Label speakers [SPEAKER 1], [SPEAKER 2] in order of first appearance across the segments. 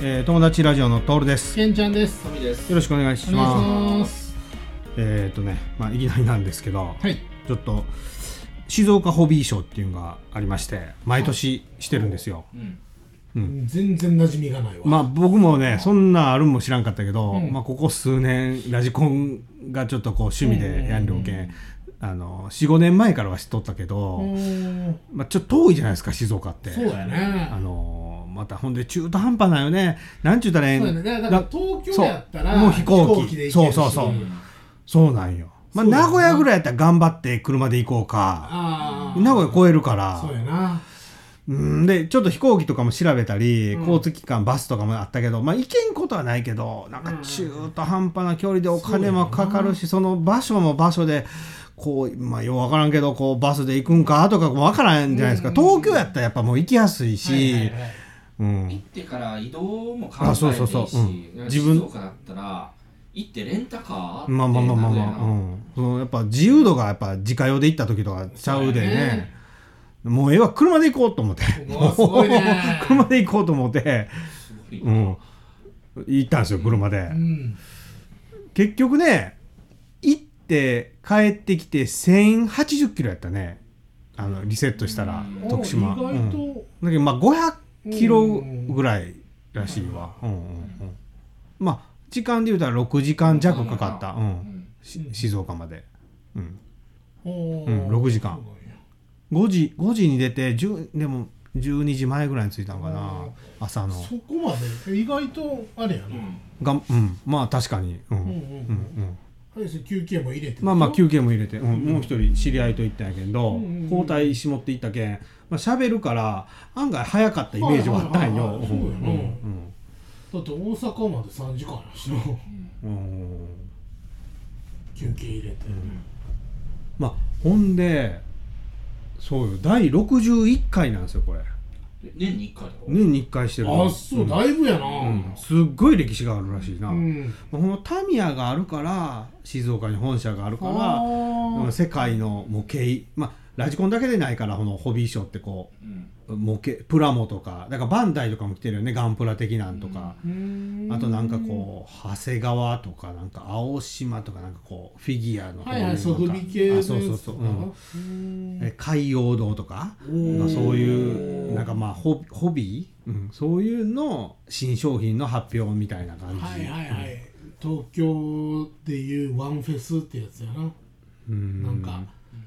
[SPEAKER 1] はい、えー、友達ラジオのトールです。よ
[SPEAKER 2] けんちゃんです。
[SPEAKER 3] 神です。
[SPEAKER 1] ろしくお願いし
[SPEAKER 2] お願いし
[SPEAKER 1] ます。
[SPEAKER 2] ます。
[SPEAKER 1] えっ、ー、とね、まあいきなりなんですけど、
[SPEAKER 2] はい。
[SPEAKER 1] ちょっと静岡ホビー賞っていうのがありまして、毎年してるんですよ。
[SPEAKER 3] うん。
[SPEAKER 2] 全然馴染みがないわ。
[SPEAKER 1] まあ僕もね、そんなあるんも知らんかったけど、
[SPEAKER 2] うん
[SPEAKER 1] まあここ数年ラジコンがちょっとこう趣味でやんりょうけん、あの4、5年前からは知っとったけど、まあちょっと遠いじゃないですか静岡って。
[SPEAKER 2] そうやね。
[SPEAKER 1] あのーまたほんで中途半端なんよね。なんちゅうたらええん
[SPEAKER 2] そうやね。だから東京やったら
[SPEAKER 1] もう飛行機
[SPEAKER 2] で行け
[SPEAKER 1] そうそうそうそうなんよ。まあ、名古屋ぐらいやったら頑張って車で行こうか。名古屋超えるから
[SPEAKER 2] そう。やな。
[SPEAKER 1] うんで、ちょっと飛行機とかも調べたり、
[SPEAKER 2] うん
[SPEAKER 1] 交通機関、バスとかもあったけど、まあ、行けんことはないけど、なんか中途半端な距離でお金もかかるし、その場所も場所で、こう、まあ、ようわからんけど、こう、バスで行くんかとかもわからんじゃないですか。
[SPEAKER 2] うん
[SPEAKER 1] 東京やったらやっぱもう行きやすいし、
[SPEAKER 2] はいはいはい
[SPEAKER 1] うん。
[SPEAKER 3] 行。ってから移動も考え
[SPEAKER 1] あそうそうそう。
[SPEAKER 3] ていいし、静岡だったら行ってレンタカー
[SPEAKER 1] まあまあまあまあまあ、
[SPEAKER 3] あ
[SPEAKER 1] うん、そのやっぱ自由度がやっぱ自家用で行った時とかちゃうでね。もうええわ車で行こうと思って。車で行こうと思って、うん、行ったんですよ車で、
[SPEAKER 2] うん。
[SPEAKER 1] 結局ね行って帰ってきて1080キロやったね。あのリセットしたら
[SPEAKER 3] うん。
[SPEAKER 1] 徳島。うん。
[SPEAKER 2] と。
[SPEAKER 1] だけどまあ500キロぐらいらしいわ、うんうんうん、まあ時間で言うたら6時間弱かかった、う、
[SPEAKER 3] うん。
[SPEAKER 1] 静岡まで、うん、
[SPEAKER 2] お
[SPEAKER 1] うん6時間。
[SPEAKER 2] そうなん。や
[SPEAKER 1] 5時5時に出て10でも12時前ぐらいに着いたのかな。朝の。
[SPEAKER 2] そこまで？意外とあれやな。
[SPEAKER 1] がん、うん、まあ確かに。うん、うん
[SPEAKER 2] うんうん休憩も入れて。
[SPEAKER 1] まあまあ休憩も入れて、うんもう一人知り合いと行ったんやけど、
[SPEAKER 2] うんうんうん。
[SPEAKER 1] 交代しもって行ったけん。まあ喋るから案外早かったイメージはあったんよ。
[SPEAKER 2] はいはいはいはいそうやな
[SPEAKER 1] うん。
[SPEAKER 2] だって大阪まで3時間やしな。休憩入れて。
[SPEAKER 1] まあほんでそうよ。第61回なんですよこれ。
[SPEAKER 3] で年に1回
[SPEAKER 1] 年に1回してる。
[SPEAKER 2] あ、そう、だいぶやな。
[SPEAKER 1] うん。すっごい歴史があるらしいな、
[SPEAKER 2] うん。
[SPEAKER 1] ほんまタミヤがあるから静岡に本社があるから世界の模型まあラジコンだけでないからこのホビーショーってこ
[SPEAKER 3] うん。
[SPEAKER 1] う模型プラモとかだからバンダイとかも来てるよねガンプラ的なんとか、あとなんかこう長谷川とかなんか青島とかなんかこうフィギュアの
[SPEAKER 2] うはいはい、ソフビ系の
[SPEAKER 1] あ
[SPEAKER 2] やつ
[SPEAKER 1] そうそうそう、うん。
[SPEAKER 2] うん。
[SPEAKER 1] え海洋堂とか。まあそういうなんかまあホホビー、うん、そういうの新商品の発表みたいな感じ、
[SPEAKER 2] はいはいはい。東京でいうワンフェスってやつやな。
[SPEAKER 1] うん。
[SPEAKER 2] なんか、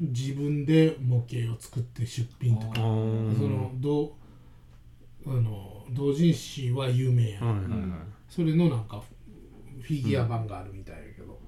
[SPEAKER 2] 自分で模型を作って出品と
[SPEAKER 1] あ
[SPEAKER 2] か。
[SPEAKER 1] ー
[SPEAKER 2] その、どあの、同人誌は有名やん。
[SPEAKER 1] はいはいはい
[SPEAKER 2] それのなんか、フィギュア版があるみたいやけど、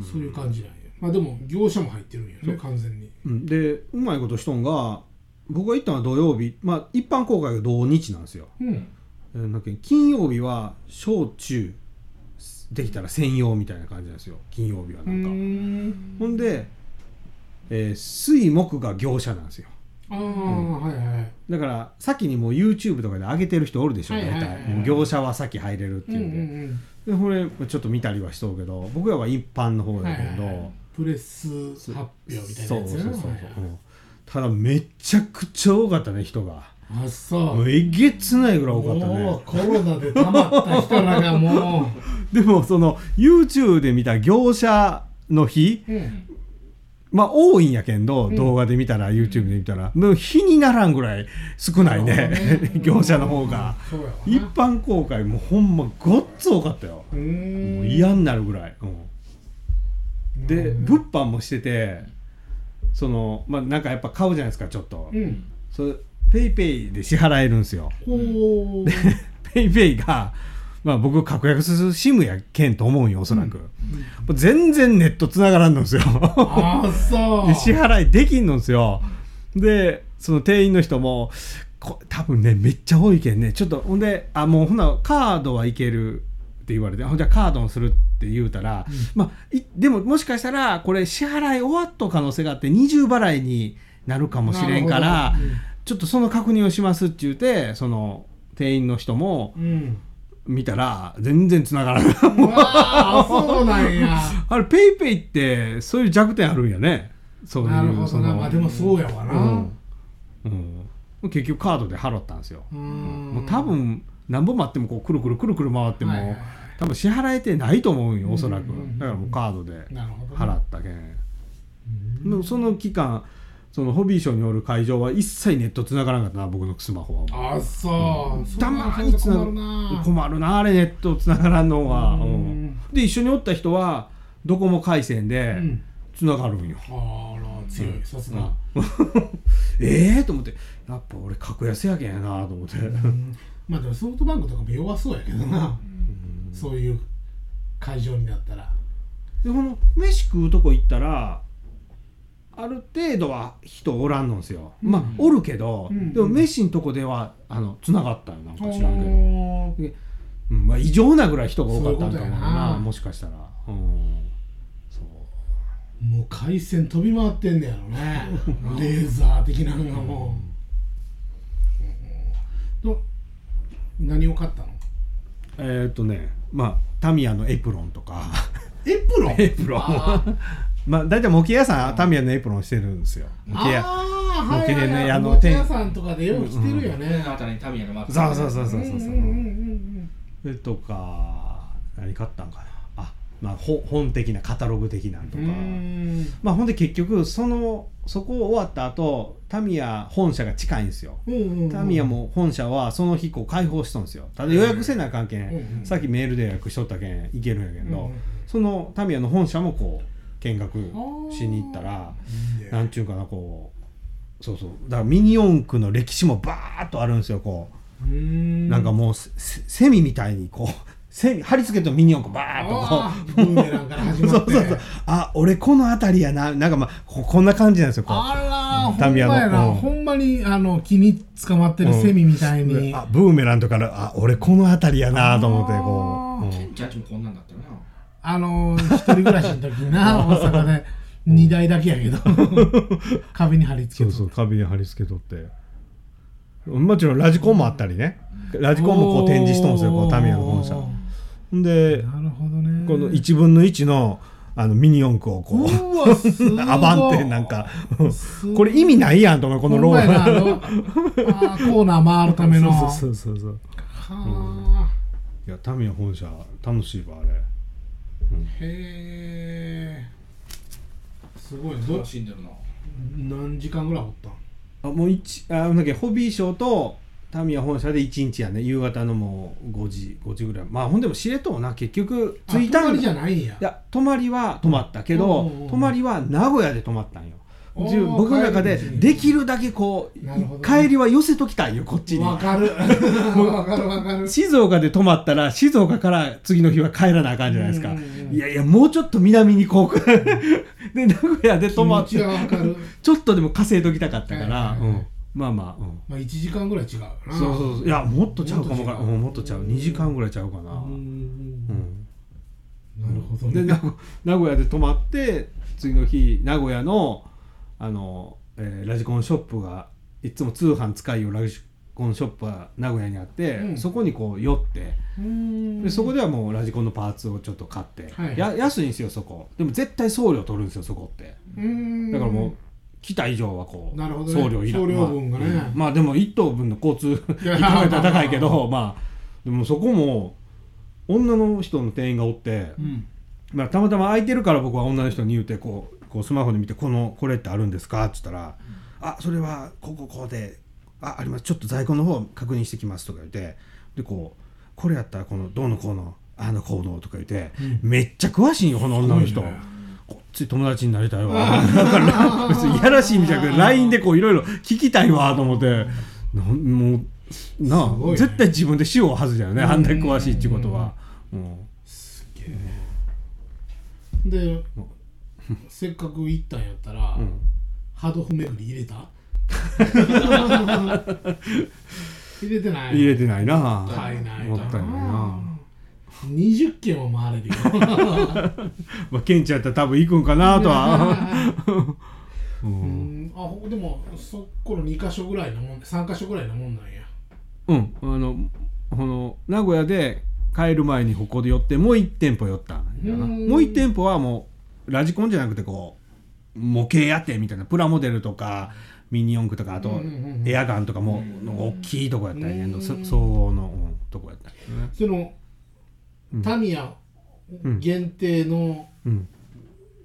[SPEAKER 2] そういう感じなんや。まあでも、業者も入ってるんやね、完全に。
[SPEAKER 1] うん、でうまいことしとんが僕が行ったのは土曜日まあ一般公開が土日なんですよ、
[SPEAKER 2] うん。
[SPEAKER 1] えーなんか金曜日は小中できたら専用みたいな感じなんですよ金曜日は
[SPEAKER 2] う
[SPEAKER 1] なんか、
[SPEAKER 2] ん。
[SPEAKER 1] ほんで、えー水木が業者なんですよ。
[SPEAKER 2] ああ、はいはい。
[SPEAKER 1] だから先にもう YouTube とかで上げてる人おるでしょ大体。業者は先入れるって
[SPEAKER 2] うん
[SPEAKER 1] いううんで,、
[SPEAKER 2] うん。
[SPEAKER 1] でこれちょっと見たりはしとうけど僕らは一般の方だけど、
[SPEAKER 2] はいはい。プレス発表みたいな
[SPEAKER 1] そう。そうそうそう、
[SPEAKER 2] はいはい
[SPEAKER 1] うんただめちゃくちゃ多かったね人が。
[SPEAKER 2] あ、そう。
[SPEAKER 1] えげつないぐらい多かった
[SPEAKER 2] も
[SPEAKER 1] ね
[SPEAKER 2] うコロナで溜まった人らがも
[SPEAKER 1] でもその YouTube で見た業者の日
[SPEAKER 2] う、うん、
[SPEAKER 1] まあ多いんやけんど、
[SPEAKER 2] ん。
[SPEAKER 1] 動画で見たら YouTube で見たらもう日にならんぐらい少ないね 業者の方が。一般公開もうほんまごっつ多かったよ。もう嫌になるぐらい、うん、で
[SPEAKER 2] うん。
[SPEAKER 1] 物販もしててそのまあなんかやっぱ買うじゃないですかちょっと、
[SPEAKER 2] うん。
[SPEAKER 1] それペイペイで支払えるんですよ。ペイペイが、まあ、僕確約する SIM やけんと思うんよおそらく、もう全然ネット繋がらんのですよ。
[SPEAKER 2] ああそう。
[SPEAKER 1] で支払いできんのですよ。でその店員の人もこ多分ねめっちゃ多いけんね。ちょっとほんであもうほなカードはいけるって言われてほんじゃカードにするって言うたら、まあいでももしかしたらこれ支払い終わった可能性があって二重払いになるかもしれんから、
[SPEAKER 2] なるほど。
[SPEAKER 1] ちょっとその確認をしますって言うてその店員の人も
[SPEAKER 2] うん
[SPEAKER 1] 見たら全然繋がらない。
[SPEAKER 2] そうなんや。
[SPEAKER 1] あれペイペイってそういう弱点あるんやね。そういう
[SPEAKER 2] なるほどな。まあでもそうやわな。
[SPEAKER 1] うん。うん、結局カードで払ったんですよ、
[SPEAKER 2] うん。
[SPEAKER 1] もう多分何本待ってもこうくるくるくるくる回っても、
[SPEAKER 2] はいはいはい。
[SPEAKER 1] 多分支払えてないと思うんよおそらく、
[SPEAKER 2] うんうん。うんうん
[SPEAKER 1] だからもうカードで払ったけん、でもその期間そのホビーショーによる会場は一切ネット繋がらなかったな僕のスマホは。
[SPEAKER 2] あそう、そ
[SPEAKER 1] たまに繋が
[SPEAKER 2] 困るな。
[SPEAKER 1] 困るなあれネット繋がらんのは、
[SPEAKER 2] うん。
[SPEAKER 1] うん。で一緒におった人はドコモ回線で
[SPEAKER 2] うん。
[SPEAKER 1] 繋がるんよ、
[SPEAKER 2] あら強い。さすが、
[SPEAKER 1] ええと思って。やっぱ俺格安やけんやなと思って、
[SPEAKER 2] うん。まあでもソフトバンクとかも弱そうやけどな、そういう会場になったら。
[SPEAKER 1] でこの飯食うとこ行ったらある程度は人おらんのんですよ、まあおるけど、
[SPEAKER 2] うん。
[SPEAKER 1] でも飯んとこではあの繋がったよなんか知らんけど、うんまあ、異常なぐらい人が多かったんだろうな
[SPEAKER 2] な。
[SPEAKER 1] もしかしたら、うん、そう。
[SPEAKER 2] もう回線飛び回ってんねやろね。レーザー的なのがもう、うん。ど何を買ったの？
[SPEAKER 1] えーっとねまあタミヤのエプロンとか。
[SPEAKER 2] エプロン？
[SPEAKER 1] エプロン
[SPEAKER 3] あ
[SPEAKER 1] まあ大体模型屋さんタミヤのエプロンしてるんですよ。模型屋。
[SPEAKER 2] ああはいはい。
[SPEAKER 1] 模型でね
[SPEAKER 2] はい
[SPEAKER 1] あの
[SPEAKER 2] おもちゃ屋さんとかでよう着てるよ
[SPEAKER 3] あ
[SPEAKER 2] ね、
[SPEAKER 3] あたりにタミヤのマーク
[SPEAKER 1] そうそうそうそうそう。そう
[SPEAKER 2] うんうんうんうん。
[SPEAKER 1] それとか何買ったんかな。あまあほ本的なカタログ的なんとか。まあほんで結局そのそこ終わった後タミヤ本社が近いんですよ。
[SPEAKER 2] うんうんうん。
[SPEAKER 1] タミヤも本社はその日こう開放しとんですよ。ただ予約せなあかんけん、
[SPEAKER 2] うんうん
[SPEAKER 1] さっきメールで予約しとったけん行けるんやけど、
[SPEAKER 2] うんうん。
[SPEAKER 1] そのタミヤの本社もこう見学しに行ったら
[SPEAKER 2] いいね。
[SPEAKER 1] なんちゅうかなこうそうそう。だからミニ四駆の歴史もバーッとあるんですよこう、
[SPEAKER 2] うん。
[SPEAKER 1] なんかもうセセミみたいにこうセミ貼り付けとミニ四駆バーッとこ
[SPEAKER 2] あーブーメランから始
[SPEAKER 1] う
[SPEAKER 2] まって。
[SPEAKER 1] そうそうそう。あ俺この辺りやな。なんかまあここんな感じなんですよこう。
[SPEAKER 2] あら
[SPEAKER 1] タミヤの。
[SPEAKER 2] ほんまやな、
[SPEAKER 1] うん。
[SPEAKER 2] ほんまにあの木に捕まってるセミみたいに、
[SPEAKER 1] あブーメランとかのあ俺この辺りやなと思ってこう、うん。
[SPEAKER 3] ケンちゃんちもこんなんだったよな
[SPEAKER 2] あの一人暮らしの時にな 大阪で2台だけやけど壁に貼り付けと
[SPEAKER 1] そうそう壁に貼り付けとって。もちろんラジコンもあったりね。ラジコンもこう展示しとんですよこうタミヤの本社。で
[SPEAKER 2] なるほどね。
[SPEAKER 1] この1分の1のあのミニ四駆をこうアバンってなんかこれ意味ないやんと思うこのローラー。
[SPEAKER 2] コーナー回るための。
[SPEAKER 1] そうそうそうそう
[SPEAKER 2] はい
[SPEAKER 1] やタミヤ本社楽しいわあれ
[SPEAKER 2] あへえすごいど
[SPEAKER 3] 楽しんでるな
[SPEAKER 2] 何時間ぐらいおったん？
[SPEAKER 1] あもう一あなんだっけホビーショーとタミヤ本社で1日やね。夕方のもう5時5時ぐらい。まあほんでも知れとうな。結局
[SPEAKER 2] あ
[SPEAKER 1] 着いたん
[SPEAKER 2] 泊まりじゃないんや。
[SPEAKER 1] いや泊まりは泊まったけど、泊まりは名古屋で泊まったんよ僕の中でできるだけこう、帰りは寄せときたいよこっちに。
[SPEAKER 2] わかる。わかるわかる。
[SPEAKER 1] 静岡で泊まったら静岡から次の日は帰らなあかんじゃないですか、いやいやもうちょっと南にこう で名古屋で泊まって ちょっとでも稼いときたかったから、うん。まあまあ、うん。
[SPEAKER 2] まあ1時間ぐらい違うな。
[SPEAKER 1] そうそうそう。いやもっとちゃうかもわか
[SPEAKER 2] も
[SPEAKER 1] もっとちゃう。2時間ぐらいちゃうかな、
[SPEAKER 2] うん。なるほどね。
[SPEAKER 1] で名古名古屋で泊まって次の日名古屋のあの、えーラジコンショップがいつも通販使いよラジコンショップが名古屋にあって、
[SPEAKER 2] うん。
[SPEAKER 1] そこにこう寄って
[SPEAKER 2] うん。
[SPEAKER 1] でそこではもうラジコンのパーツをちょっと買って、
[SPEAKER 2] はい
[SPEAKER 1] や安いんですよそこ。でも絶対送料取るんですよそこって。
[SPEAKER 2] うん。
[SPEAKER 1] だからもう来た以上はこう、
[SPEAKER 2] ね。
[SPEAKER 1] 送料いら
[SPEAKER 2] ね。
[SPEAKER 1] まあうん。まあでも1等分の交通
[SPEAKER 2] いや
[SPEAKER 1] 1等分高いけどまあでもそこも女の人の店員がおって、
[SPEAKER 2] うん。
[SPEAKER 1] まあ、たまたま空いてるから僕は女の人に言うてこうこうスマホで見て「このこれってあるんですか?」っつったら「あそれはこここうでああります。ちょっと在庫の方確認してきます」とか言ってでこう「これやったらこのどうのこうのあの行動」とか言って、めっちゃ詳しいよこの女の人。こっち友達になりたいわ。だから 別にいやらしい意味じゃなくて LINE でこういろいろ聞きたいわと思って。なんもうなあ、
[SPEAKER 2] ね。
[SPEAKER 1] 絶対自分でしようはずだよね、
[SPEAKER 2] うん。
[SPEAKER 1] あんだけ詳しいっていうことは。う。ん
[SPEAKER 2] で せっかく行ったんやったら、
[SPEAKER 1] うん。
[SPEAKER 2] ハードフ巡り入れた？入れてない
[SPEAKER 1] 入れてないな。
[SPEAKER 2] もったいない
[SPEAKER 1] もったいないな。
[SPEAKER 2] 20軒は回れるよ。
[SPEAKER 1] まあケンちゃんやったら多分行くんかなとは。う
[SPEAKER 2] うん。ん。あほでもそこの2箇所ぐらいのもん3箇所ぐらいのもんなんや。
[SPEAKER 1] うん。あのこの名古屋で帰る前にここで寄ってもう1店舗寄ったもう1店舗はもうラジコンじゃなくてこう模型やってみたいなプラモデルとかミニ四駆とかあと
[SPEAKER 2] うんうんうんうん。
[SPEAKER 1] エアガンとかも
[SPEAKER 3] うん
[SPEAKER 1] 大きいとこやったんやけど
[SPEAKER 2] うん
[SPEAKER 1] そ総合の、うんとこやったんやね
[SPEAKER 2] その
[SPEAKER 1] うん。
[SPEAKER 2] タミヤ
[SPEAKER 1] うん。
[SPEAKER 2] 限定の
[SPEAKER 1] うん。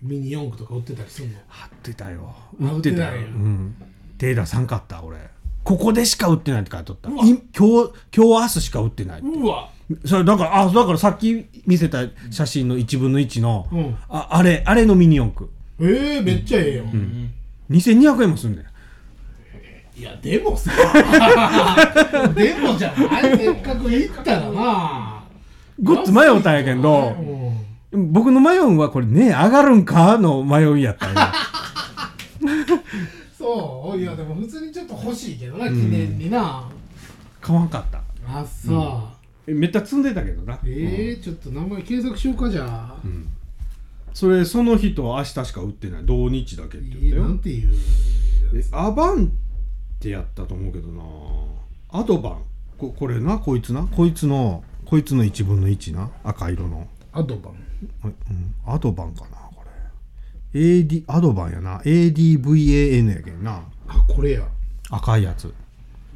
[SPEAKER 2] ミニ四駆とか売ってたりするの？
[SPEAKER 1] 貼ってたよ。
[SPEAKER 2] あ
[SPEAKER 1] 売ってたよ
[SPEAKER 2] 売ってないよ。
[SPEAKER 1] うん。手出さんかった俺。ここでしか売ってないって書いてあった。今日今日明日しか売ってないって。
[SPEAKER 2] うわ
[SPEAKER 1] それだからあだからさっき見せた写真の1分の1の、
[SPEAKER 2] うん。
[SPEAKER 1] ああれあれのミニ四駆。
[SPEAKER 2] ええめっちゃええよ、
[SPEAKER 3] うん。
[SPEAKER 1] 2200円もすんねん。
[SPEAKER 2] いやでもさ でもじゃない。せっかく行ったらな。
[SPEAKER 1] ごっつ迷うたんやけど
[SPEAKER 2] うん。
[SPEAKER 1] 僕の迷うんはこれね上がるんかの迷いやったんや。
[SPEAKER 2] そう。いやでも普通にちょっと欲しいけどな記念にな、
[SPEAKER 1] 買わんかった。
[SPEAKER 2] あさ、
[SPEAKER 1] えめっちゃ積んでたけどな
[SPEAKER 2] えー、ちょっと名前検索しようかじゃあ、
[SPEAKER 1] うん。それその日と明日しか売ってない。同日だけって言ったよ。
[SPEAKER 2] なんていう。
[SPEAKER 1] えアバンってやったと思うけどな。アドバン。ここれな？こいつな？こいつのこいつの1分の1な？赤色の。
[SPEAKER 2] アドバン。
[SPEAKER 1] うん、アドバンかなこれ。AD アドバンやな。ADVAN やけんな。
[SPEAKER 2] あこれや。
[SPEAKER 1] 赤いやつ。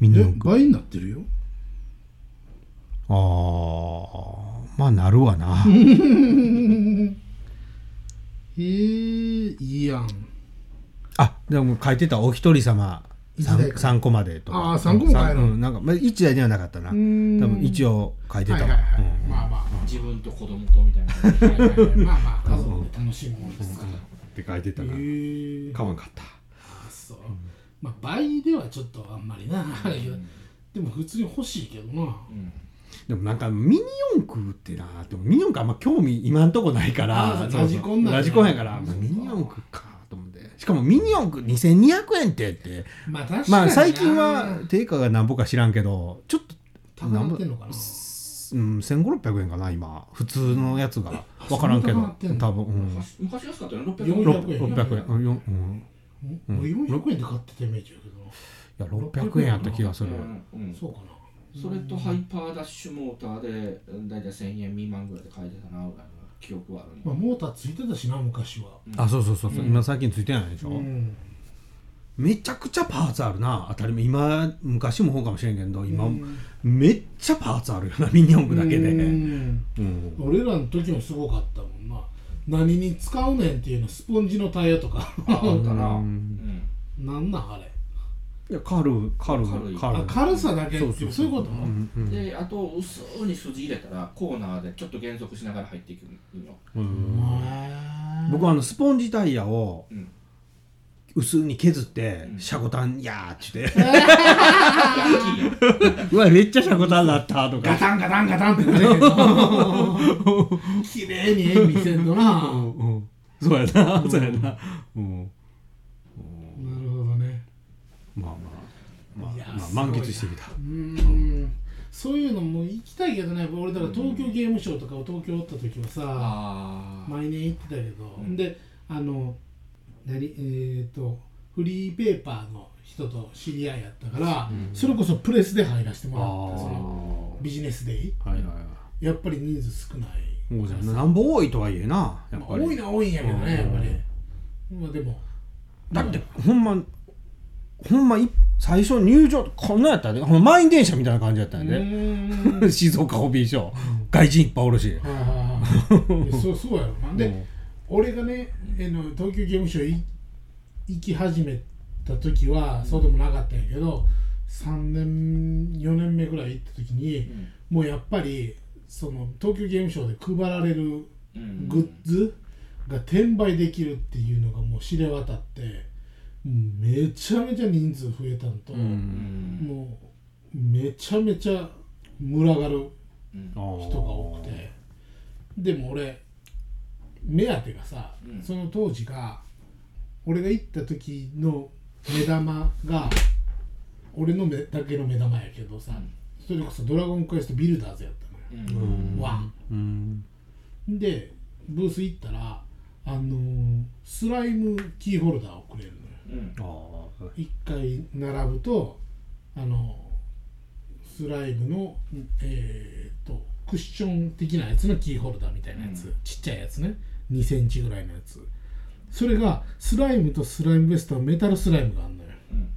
[SPEAKER 1] ミニ
[SPEAKER 2] え
[SPEAKER 1] 四駆。
[SPEAKER 2] 倍になってるよ
[SPEAKER 1] あー。まあなるわな。
[SPEAKER 2] えー、いいやん。
[SPEAKER 1] あでも書いてたお一人様
[SPEAKER 2] 一台
[SPEAKER 1] 3, 三個までとか。
[SPEAKER 2] あー三個も買える
[SPEAKER 1] うん、なんか、まあ、1台ではなかったな。多
[SPEAKER 2] ん。
[SPEAKER 1] 分一応書いてた。わ、
[SPEAKER 2] はいはいはい、
[SPEAKER 1] うん。
[SPEAKER 2] まあまあ。
[SPEAKER 3] 自分と子供とみたいな。
[SPEAKER 2] まあまあ。家族で楽しむものですから、
[SPEAKER 1] って書いてたな、
[SPEAKER 2] へえ
[SPEAKER 1] 買わんかった。
[SPEAKER 2] あそう、まあ倍ではちょっとあんまりな、でも普通に欲しいけどな。
[SPEAKER 3] うん
[SPEAKER 1] でもなんかミニ四駆ってなでもミニ四駆あんま興味今んとこないから
[SPEAKER 2] ラジコンなんだ
[SPEAKER 1] ラジコンやから、まあミニ四駆かと思って。しかもミニ四駆2200円ってって。
[SPEAKER 2] まあ確かにな。
[SPEAKER 1] まあ最近は定価が何ぼか知らんけどちょっと
[SPEAKER 2] 高なってんのかな。
[SPEAKER 1] うん1500600円かな今。普通のやつが。分からんけど。多分、うん、
[SPEAKER 3] 昔昔安かったよ600
[SPEAKER 2] 400円。
[SPEAKER 1] 600円。うん。ようん。
[SPEAKER 2] うん俺400円で買ってたイメージやけど。
[SPEAKER 1] いや600円やった気がする。
[SPEAKER 3] うんうん。
[SPEAKER 2] そうかな
[SPEAKER 3] それとハイパーダッシュモーターでだいたい1000円未満ぐらいで買えてたなぐらいの記憶はあるね
[SPEAKER 2] まあモーターついてたしな昔は。
[SPEAKER 1] あそうそうそうそう、今最近ついてないでしょ、
[SPEAKER 2] うん。
[SPEAKER 1] めちゃくちゃパーツあるな。当たり前。今昔もそうかもしれんけど今、
[SPEAKER 2] うん。
[SPEAKER 1] めっちゃパーツあるよな。ミニ四駆だけで、
[SPEAKER 2] う
[SPEAKER 1] うん。
[SPEAKER 2] ん俺らの時もすごかったもんな。何に使うねんっていうのスポンジのタイヤとか。
[SPEAKER 3] ああったな。
[SPEAKER 1] う
[SPEAKER 3] うんん。
[SPEAKER 2] なんなんあれ
[SPEAKER 1] いや軽い軽い
[SPEAKER 3] 軽い
[SPEAKER 1] 軽
[SPEAKER 2] 軽さだけ
[SPEAKER 1] そうそう
[SPEAKER 2] そう。いうこと、
[SPEAKER 1] うんうん。
[SPEAKER 3] であと薄に筋入れたらコーナーでちょっと減速しながら入っていくの。
[SPEAKER 1] 僕はあのスポンジタイヤを
[SPEAKER 3] うん。
[SPEAKER 1] 薄に削って
[SPEAKER 3] うん。
[SPEAKER 1] シャコタンやーって
[SPEAKER 3] ヤンキーや
[SPEAKER 1] うわめっちゃシャコタンだったとか。
[SPEAKER 2] ガタンガタンガタンってなるけど。綺麗に絵見せんのな。
[SPEAKER 1] うんうんそうやなそうやな。うん。
[SPEAKER 2] なるほどね。
[SPEAKER 1] まあ、満喫してきた。
[SPEAKER 2] うーん。そういうのも行きたいけどね。俺だから東京ゲームショウとかを東京おった時はさ
[SPEAKER 3] あ
[SPEAKER 2] 毎年行ってたけど、
[SPEAKER 3] うん。
[SPEAKER 2] であの何えっ、とフリーペーパーの人と知り合いやったから、それこそプレスで入らせてもらった。そのビジネスデイ。
[SPEAKER 1] はいはいはい。
[SPEAKER 2] やっぱり人数少ない。
[SPEAKER 1] そうじゃんなんぼ多いとはいえなやっ
[SPEAKER 2] まあ
[SPEAKER 1] ぱり。
[SPEAKER 2] 多いのは多いんやけどね、
[SPEAKER 1] うん
[SPEAKER 2] やっぱり。まあでも。
[SPEAKER 1] だってほんまほんまい最初入場こんなやったで、ほんま満員電車みたいな感じやったんやで、
[SPEAKER 2] うーん。
[SPEAKER 1] 静岡ホビーショー。外人いっぱいおるし。
[SPEAKER 2] そうそうやろ。なんで、
[SPEAKER 1] うん。
[SPEAKER 2] 俺がねあの東京ゲームショウい行き始めた時はそうでもなかったんやけど3年4年目ぐらい行った時に、
[SPEAKER 3] ん。
[SPEAKER 2] もうやっぱりその東京ゲームショウで配られる
[SPEAKER 3] うん。
[SPEAKER 2] グッズが転売できるっていうのがもう知れ渡ってめちゃめちゃ人数増えたんと、
[SPEAKER 1] うん。
[SPEAKER 3] うん
[SPEAKER 2] もうめちゃめちゃ群がる
[SPEAKER 3] うん
[SPEAKER 2] 人が多くて。でも俺目当てがさ、
[SPEAKER 3] うん。
[SPEAKER 2] その当時が俺が行った時の目玉が俺の目だけの目玉やけどさ、それこそ「ドラゴンクエストビルダーズ」やったのよ、
[SPEAKER 3] うん。
[SPEAKER 2] ワン。
[SPEAKER 1] うん。
[SPEAKER 2] でブース行ったらあのースライムキーホルダーをくれるのよ
[SPEAKER 3] うん。
[SPEAKER 1] ああ
[SPEAKER 2] 一回並ぶとあのスライムのえー、とクッション的なやつのキーホルダーみたいなやつ、
[SPEAKER 3] うん。
[SPEAKER 2] ちっちゃいやつね。2センチぐらいのやつ。それがスライムとスライムベストはメタルスライムがあるのよ。
[SPEAKER 3] うん。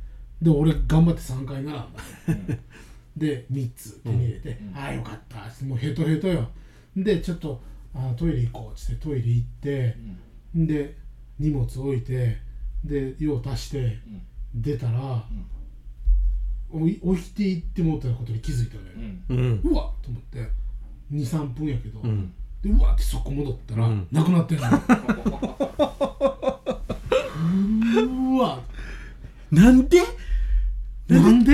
[SPEAKER 2] で俺頑張って3回並んだ。の で3つ手に入れて、
[SPEAKER 3] うん。
[SPEAKER 2] ああよかった。もうヘトヘトよ。でちょっとあトイレ行こうっつってトイレ行って
[SPEAKER 3] うん。
[SPEAKER 2] で荷物置いてで用足して
[SPEAKER 3] うん。
[SPEAKER 2] 出たら、おい置いていってもうたことに気づいたのよ、
[SPEAKER 3] うん。
[SPEAKER 1] う
[SPEAKER 2] わっと思って。23分やけど、
[SPEAKER 1] うん。
[SPEAKER 2] でうわってそこ戻ったら、
[SPEAKER 1] うん。
[SPEAKER 2] なくなってんの うーわ
[SPEAKER 1] なんで？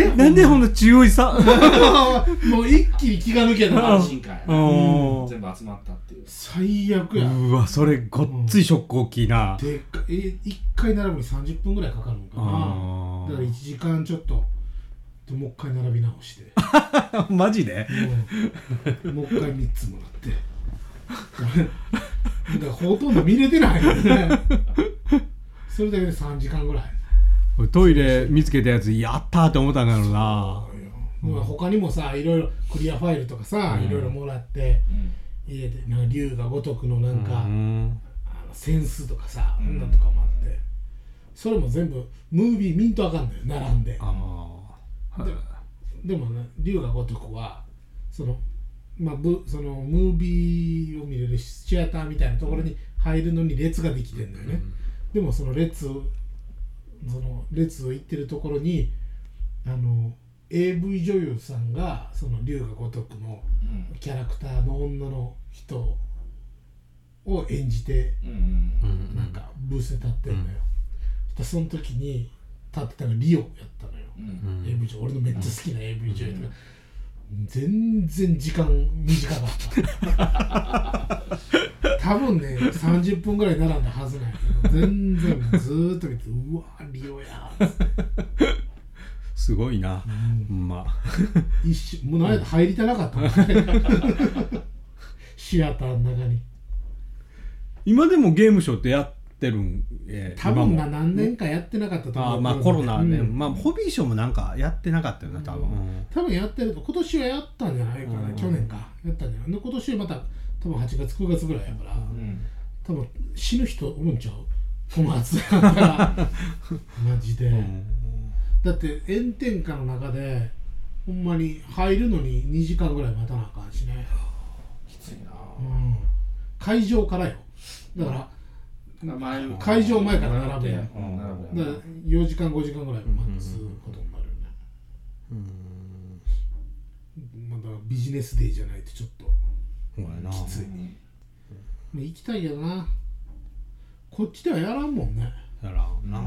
[SPEAKER 2] で
[SPEAKER 1] なんでほんな注意さ。
[SPEAKER 2] もう一気に気が抜けた
[SPEAKER 3] 安心感やな
[SPEAKER 1] うん。
[SPEAKER 3] 全部集まったっていう。
[SPEAKER 2] 最悪や、
[SPEAKER 1] うわそれごっついショック大きいな。
[SPEAKER 2] でっかえ1回並ぶに30分ぐらいかかるのかな。
[SPEAKER 1] あ
[SPEAKER 2] だから1時間ちょっとでもう一回並び直して。
[SPEAKER 1] あ マジで？
[SPEAKER 2] もうもう一回3つもらって。だからほとんど見れてないよね。それだけで3時間ぐらい
[SPEAKER 1] トイレ見つけたやつやったーって思ったんだろうな。
[SPEAKER 2] まあ他にもさいろいろクリアファイルとかさ、
[SPEAKER 1] うん。
[SPEAKER 2] いろいろもらって
[SPEAKER 3] うん
[SPEAKER 2] 入れてなんか龍が如くのなんか、
[SPEAKER 1] うん。
[SPEAKER 2] あのセンスとかさ、
[SPEAKER 3] うん
[SPEAKER 2] とかもあって。それも全部ムービー見んとあかんのよ並んで。
[SPEAKER 1] ああ
[SPEAKER 2] ででもね龍が如くはそのまあぶそのムービーを見れるシアターみたいなところに入るのに列ができてんだよね、でもその列その列を行ってるところにあの AV 女優さんがその龍が如くの
[SPEAKER 3] うん。
[SPEAKER 2] キャラクターの女の人を演じてなんかブースで立ってんのよ、でその時に立ってたのがリオやったのよ、
[SPEAKER 3] うん。
[SPEAKER 1] うん
[SPEAKER 2] AV 女優。俺のめっちゃ好きな AV 女優とか、全然時間短かった 多分ね30分ぐらい並んだはずなんやけど全然ずーっと見てうわリオやーっつって、
[SPEAKER 1] すごいな
[SPEAKER 2] うん。
[SPEAKER 1] ま。
[SPEAKER 2] 一瞬もう何や入りたなかった シアターの中に。
[SPEAKER 1] 今でもゲームショーってやってるんえー
[SPEAKER 2] 多分な何年かやってなかったと思う。
[SPEAKER 1] あーまあコロナね、
[SPEAKER 2] うん。
[SPEAKER 1] まあホビーショーもなんかやってなかったよな多分、
[SPEAKER 2] うん多分やってると今年はやったんじゃないかな、
[SPEAKER 1] うん。
[SPEAKER 2] 去年か。やったんじゃない。で今年はまた多分8月9月ぐらいやから、
[SPEAKER 3] うん。
[SPEAKER 2] 多分死ぬ人おるんちゃう？この暑さ。だからマジで、
[SPEAKER 1] うん。
[SPEAKER 2] だって炎天下の中でほんまに入るのに2時間ぐらい待たなあかんしね、
[SPEAKER 3] きついな。
[SPEAKER 2] うん、会場からよ。だから
[SPEAKER 3] 前
[SPEAKER 2] 会場前から並べ
[SPEAKER 3] うん
[SPEAKER 2] だから4時間5時間ぐらい待つことになるよね、まだビジネスデーじゃないとちょっと
[SPEAKER 1] ほんまやな。
[SPEAKER 2] きつい。
[SPEAKER 3] うん。
[SPEAKER 2] ね行きたいけどな。こっちではやらんもんね。
[SPEAKER 1] やらんな、
[SPEAKER 3] う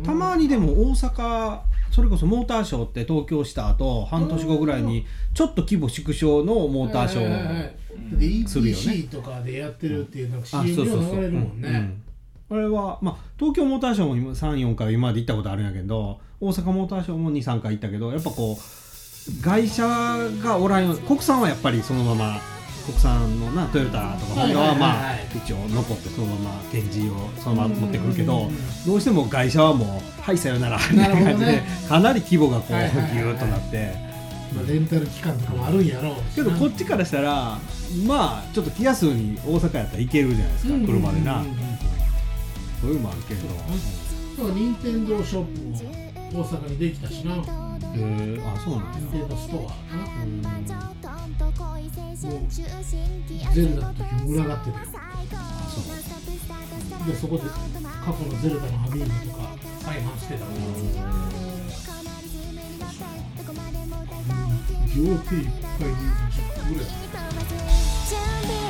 [SPEAKER 3] ん。
[SPEAKER 1] たまにでも大阪それこそモーターショーって東京した後半年後ぐらいにちょっと規模縮小のモーターショーするよね。
[SPEAKER 2] とかでやってるっていうなんか
[SPEAKER 1] あ
[SPEAKER 2] CM が
[SPEAKER 1] そうそうそう。
[SPEAKER 2] 流れるもんね、
[SPEAKER 1] うん。あれはまあ東京モーターショーも今34回今まで行ったことあるんやけど大阪モーターショーも23回行ったけどやっぱこう会社がおらん国産はやっぱりそのまま国産のなトヨタとかホンダはまあ一応残ってそのまま展示をそのまま持ってくるけどどうしても会社はもうはいさよならみたいな感じでかなり規模がこうギューッとなって。
[SPEAKER 2] まあ、レンタル期間とかもあるんやろう
[SPEAKER 1] けどこっちからしたらまあちょっと気安に大阪やったら行けるじゃないですか車でな。そういうのもあるけど。
[SPEAKER 2] だか。ら任天堂ショップも大阪にできたしな。
[SPEAKER 1] へえあそうなん
[SPEAKER 2] 任天堂ストアかな
[SPEAKER 1] うん
[SPEAKER 2] ゼルダの時も群がってたよでそこで過去のゼルダのハビームとか再販してたの両手いっぱいに10個ぐらい